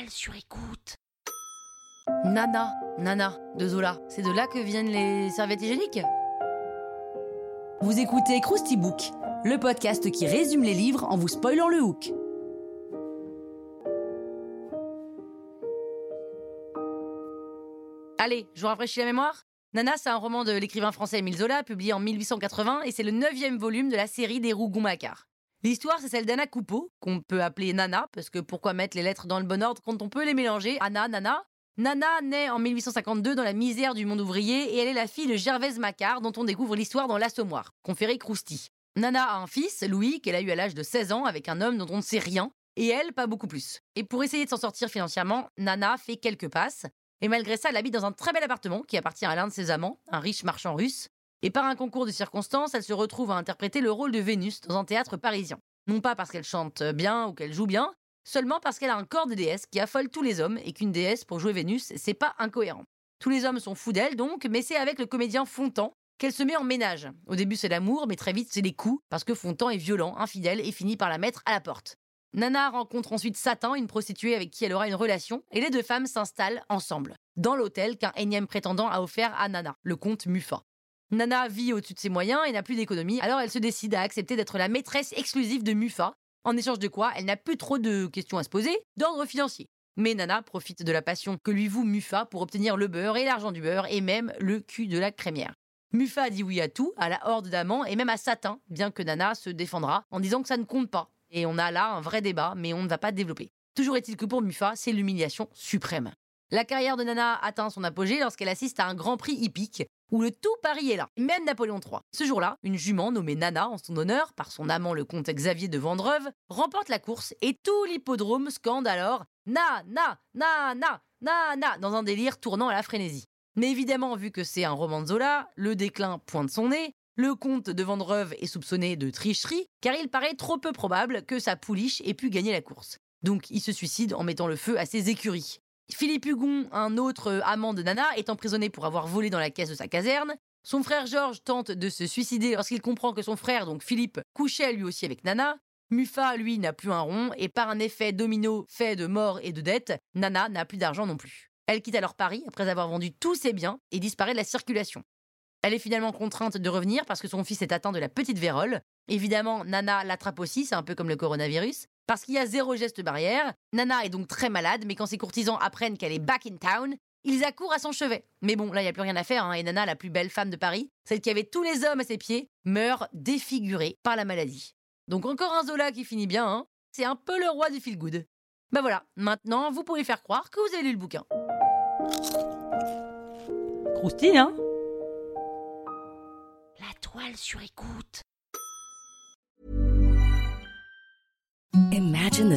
toile sur écoute. Nana, Nana, de Zola. C'est de là que viennent les serviettes hygiéniques Vous écoutez Krusty Book, le podcast qui résume les livres en vous spoilant le hook. Allez, je vous rafraîchis la mémoire Nana, c'est un roman de l'écrivain français Émile Zola, publié en 1880, et c'est le neuvième volume de la série des Rougon-Macquart. L'histoire, c'est celle d'Anna Coupeau, qu'on peut appeler Nana, parce que pourquoi mettre les lettres dans le bon ordre quand on peut les mélanger? Anna, Nana Nana naît en 1852 dans la misère du monde ouvrier et elle est la fille de Gervaise Macquart, dont on découvre l'histoire dans L'Assommoir, conféré Crousti. Nana a un fils, Louis, qu'elle a eu à l'âge de 16 ans avec un homme dont on ne sait rien, et elle, pas beaucoup plus. Et pour essayer de s'en sortir financièrement, Nana fait quelques passes, et malgré ça, elle habite dans un très bel appartement qui appartient à l'un de ses amants, un riche marchand russe. Et par un concours de circonstances, elle se retrouve à interpréter le rôle de Vénus dans un théâtre parisien. Non pas parce qu'elle chante bien ou qu'elle joue bien, seulement parce qu'elle a un corps de déesse qui affole tous les hommes et qu'une déesse pour jouer Vénus, c'est pas incohérent. Tous les hommes sont fous d'elle donc, mais c'est avec le comédien Fontan qu'elle se met en ménage. Au début c'est l'amour, mais très vite c'est les coups, parce que Fontan est violent, infidèle et finit par la mettre à la porte. Nana rencontre ensuite Satan, une prostituée avec qui elle aura une relation, et les deux femmes s'installent ensemble, dans l'hôtel qu'un énième prétendant a offert à Nana, le comte Mufa. Nana vit au-dessus de ses moyens et n'a plus d'économie, alors elle se décide à accepter d'être la maîtresse exclusive de Mufa, en échange de quoi elle n'a plus trop de questions à se poser, d'ordre financier. Mais Nana profite de la passion que lui voue Mufa pour obtenir le beurre et l'argent du beurre et même le cul de la crémière. Mufa dit oui à tout, à la horde d'amants et même à Satan, bien que Nana se défendra en disant que ça ne compte pas, et on a là un vrai débat, mais on ne va pas développer. Toujours est-il que pour Mufa, c'est l'humiliation suprême. La carrière de Nana atteint son apogée lorsqu'elle assiste à un grand prix hippique où le tout Paris est là, même Napoléon III. Ce jour-là, une jument nommée Nana en son honneur par son amant le comte Xavier de Vendreuve remporte la course et tout l'hippodrome scande alors Na, na, na, na, na, dans un délire tournant à la frénésie. Mais évidemment, vu que c'est un roman de Zola, le déclin pointe son nez le comte de Vendreuve est soupçonné de tricherie, car il paraît trop peu probable que sa pouliche ait pu gagner la course. Donc il se suicide en mettant le feu à ses écuries. Philippe Hugon, un autre amant de Nana, est emprisonné pour avoir volé dans la caisse de sa caserne. Son frère Georges tente de se suicider lorsqu'il comprend que son frère, donc Philippe, couchait lui aussi avec Nana. Mufa, lui, n'a plus un rond, et par un effet domino fait de mort et de dette, Nana n'a plus d'argent non plus. Elle quitte alors Paris après avoir vendu tous ses biens et disparaît de la circulation. Elle est finalement contrainte de revenir parce que son fils est atteint de la petite vérole. Évidemment, Nana l'attrape aussi, c'est un peu comme le coronavirus. Parce qu'il y a zéro geste barrière, Nana est donc très malade, mais quand ses courtisans apprennent qu'elle est back in town, ils accourent à son chevet. Mais bon, là, il n'y a plus rien à faire, hein, et Nana, la plus belle femme de Paris, celle qui avait tous les hommes à ses pieds, meurt défigurée par la maladie. Donc encore un Zola qui finit bien, hein. c'est un peu le roi du feel good. Bah voilà, maintenant, vous pouvez faire croire que vous avez lu le bouquin. Croustille, hein? Toile sur écoute.